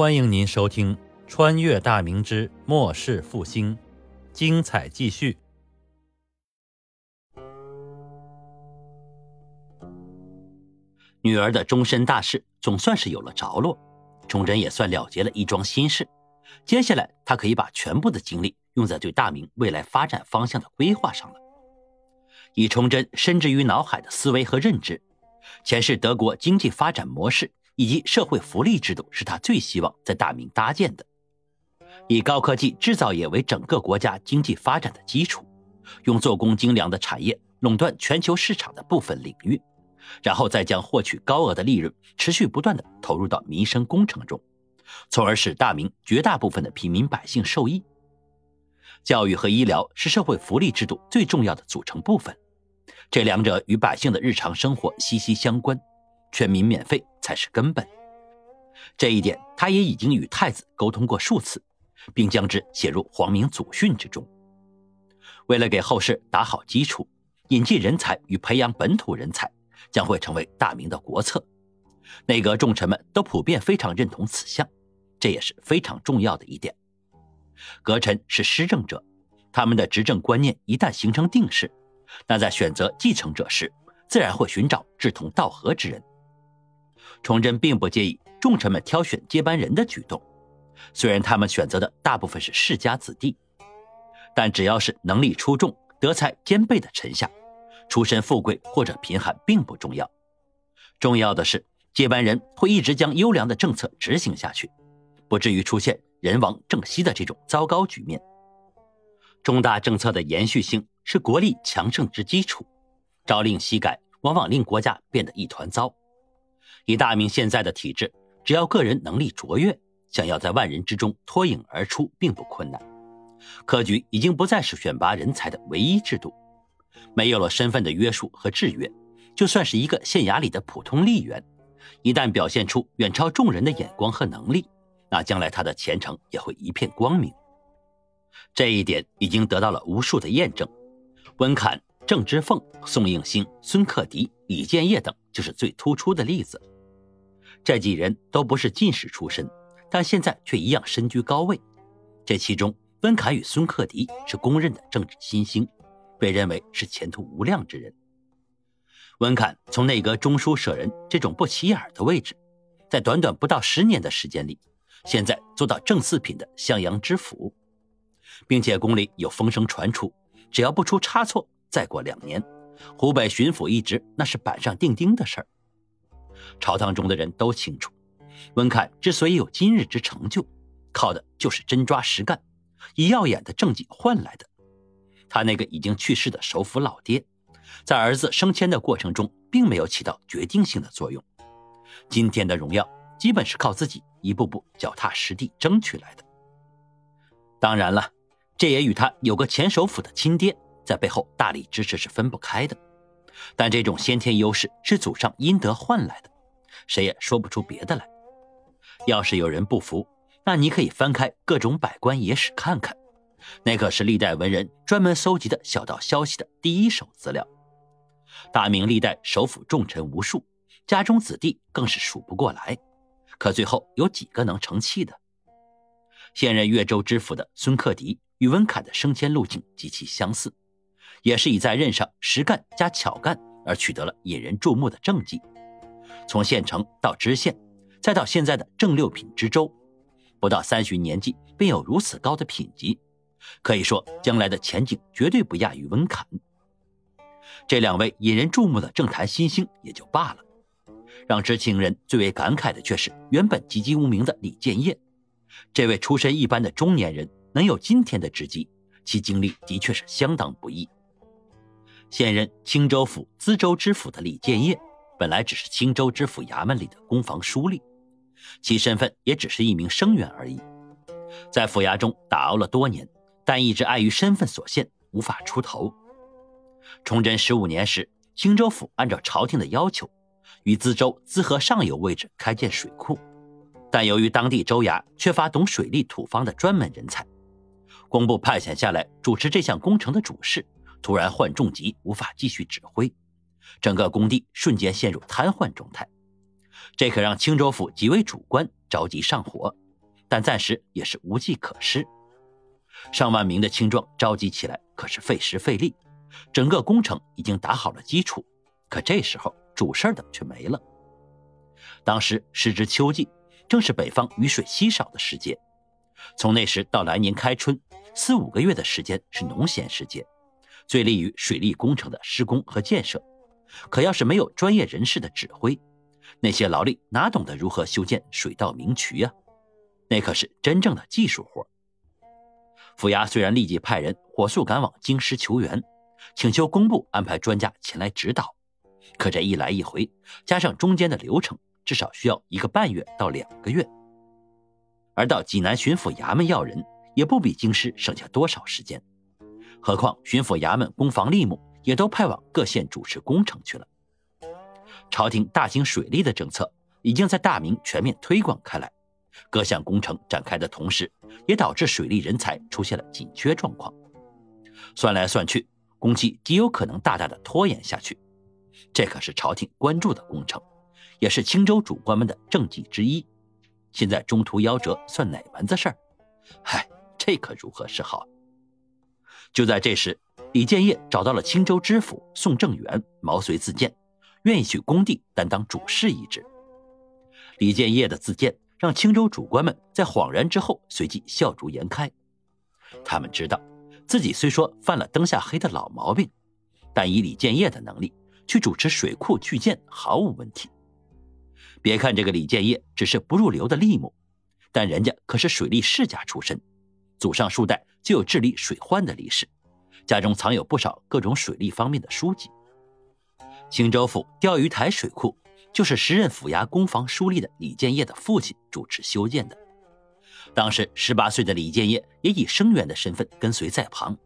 欢迎您收听《穿越大明之末世复兴》，精彩继续。女儿的终身大事总算是有了着落，崇祯也算了结了一桩心事。接下来，他可以把全部的精力用在对大明未来发展方向的规划上了。以崇祯深植于脑海的思维和认知，前世德国经济发展模式以及社会福利制度是他最希望在大明搭建的。以高科技制造业为整个国家经济发展的基础，用做工精良的产业垄断全球市场的部分领域。然后再将获取高额的利润持续不断的投入到民生工程中，从而使大明绝大部分的平民百姓受益。教育和医疗是社会福利制度最重要的组成部分，这两者与百姓的日常生活息息相关，全民免费才是根本。这一点他也已经与太子沟通过数次，并将之写入皇明祖训之中。为了给后世打好基础，引进人才与培养本土人才。将会成为大明的国策，内阁重臣们都普遍非常认同此项，这也是非常重要的一点。阁臣是施政者，他们的执政观念一旦形成定势，那在选择继承者时，自然会寻找志同道合之人。崇祯并不介意重臣们挑选接班人的举动，虽然他们选择的大部分是世家子弟，但只要是能力出众、德才兼备的臣下。出身富贵或者贫寒并不重要，重要的是接班人会一直将优良的政策执行下去，不至于出现人亡政息的这种糟糕局面。重大政策的延续性是国力强盛之基础，朝令夕改往往令国家变得一团糟。以大明现在的体制，只要个人能力卓越，想要在万人之中脱颖而出并不困难。科举已经不再是选拔人才的唯一制度。没有了身份的约束和制约，就算是一个县衙里的普通吏员，一旦表现出远超众人的眼光和能力，那将来他的前程也会一片光明。这一点已经得到了无数的验证。温侃、郑之凤、宋应星、孙克迪、李建业等就是最突出的例子。这几人都不是进士出身，但现在却一样身居高位。这其中，温侃与孙克迪是公认的政治新星。被认为是前途无量之人。温侃从内阁中书舍人这种不起眼的位置，在短短不到十年的时间里，现在做到正四品的襄阳知府，并且宫里有风声传出，只要不出差错，再过两年，湖北巡抚一职那是板上钉钉的事儿。朝堂中的人都清楚，温凯之所以有今日之成就，靠的就是真抓实干，以耀眼的政绩换来的。他那个已经去世的首辅老爹，在儿子升迁的过程中，并没有起到决定性的作用。今天的荣耀，基本是靠自己一步步脚踏实地争取来的。当然了，这也与他有个前首辅的亲爹在背后大力支持是分不开的。但这种先天优势是祖上阴德换来的，谁也说不出别的来。要是有人不服，那你可以翻开各种百官野史看看。那可是历代文人专门搜集的小道消息的第一手资料。大明历代首辅重臣无数，家中子弟更是数不过来，可最后有几个能成器的？现任越州知府的孙克迪与温侃的升迁路径极其相似，也是以在任上实干加巧干而取得了引人注目的政绩。从县城到知县，再到现在的正六品知州，不到三旬年纪便有如此高的品级。可以说，将来的前景绝对不亚于温侃。这两位引人注目的政坛新星也就罢了，让知情人最为感慨的却是原本籍籍无名的李建业。这位出身一般的中年人能有今天的职级，其经历的确是相当不易。现任青州府资州知府的李建业，本来只是青州知府衙门里的公房书吏，其身份也只是一名生员而已，在府衙中打熬了多年。但一直碍于身份所限，无法出头。崇祯十五年时，青州府按照朝廷的要求，于资州资河上游位置开建水库，但由于当地州衙缺乏懂水利土方的专门人才，工部派遣下来主持这项工程的主事突然患重疾，无法继续指挥，整个工地瞬间陷入瘫痪状态。这可让青州府几位主官着急上火，但暂时也是无计可施。上万名的青壮召集起来可是费时费力，整个工程已经打好了基础，可这时候主事的却没了。当时时值秋季，正是北方雨水稀少的时节，从那时到来年开春，四五个月的时间是农闲时节，最利于水利工程的施工和建设。可要是没有专业人士的指挥，那些劳力哪懂得如何修建水道明渠呀？那可是真正的技术活。府衙虽然立即派人火速赶往京师求援，请求工部安排专家前来指导，可这一来一回，加上中间的流程，至少需要一个半月到两个月。而到济南巡抚衙门要人，也不比京师省下多少时间。何况巡抚衙门攻防吏目也都派往各县主持工程去了。朝廷大兴水利的政策已经在大明全面推广开来。各项工程展开的同时，也导致水利人才出现了紧缺状况。算来算去，工期极有可能大大的拖延下去。这可是朝廷关注的工程，也是青州主官们的政绩之一。现在中途夭折，算哪门子事儿？唉，这可如何是好？就在这时，李建业找到了青州知府宋正元，毛遂自荐，愿意去工地担当主事一职。李建业的自荐。让青州主官们在恍然之后，随即笑逐颜开。他们知道，自己虽说犯了灯下黑的老毛病，但以李建业的能力去主持水库巨建毫无问题。别看这个李建业只是不入流的吏目，但人家可是水利世家出身，祖上数代就有治理水患的历史，家中藏有不少各种水利方面的书籍。青州府钓鱼台水库。就是时任府衙公房书吏的李建业的父亲主持修建的。当时十八岁的李建业也以生员的身份跟随在旁，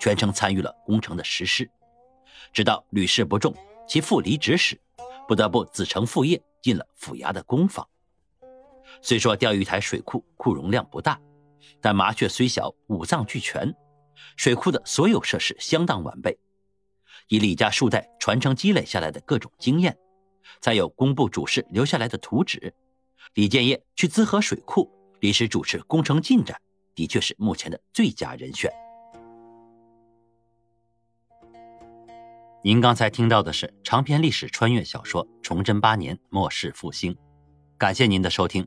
全程参与了工程的实施。直到屡试不中，其父离职时，不得不子承父业进了府衙的工房。虽说钓鱼台水库库容量不大，但麻雀虽小，五脏俱全，水库的所有设施相当完备。以李家数代传承积累下来的各种经验。再有工部主事留下来的图纸，李建业去资河水库临时主持工程进展，的确是目前的最佳人选。您刚才听到的是长篇历史穿越小说《崇祯八年末世复兴》，感谢您的收听。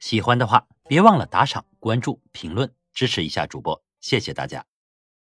喜欢的话，别忘了打赏、关注、评论，支持一下主播，谢谢大家。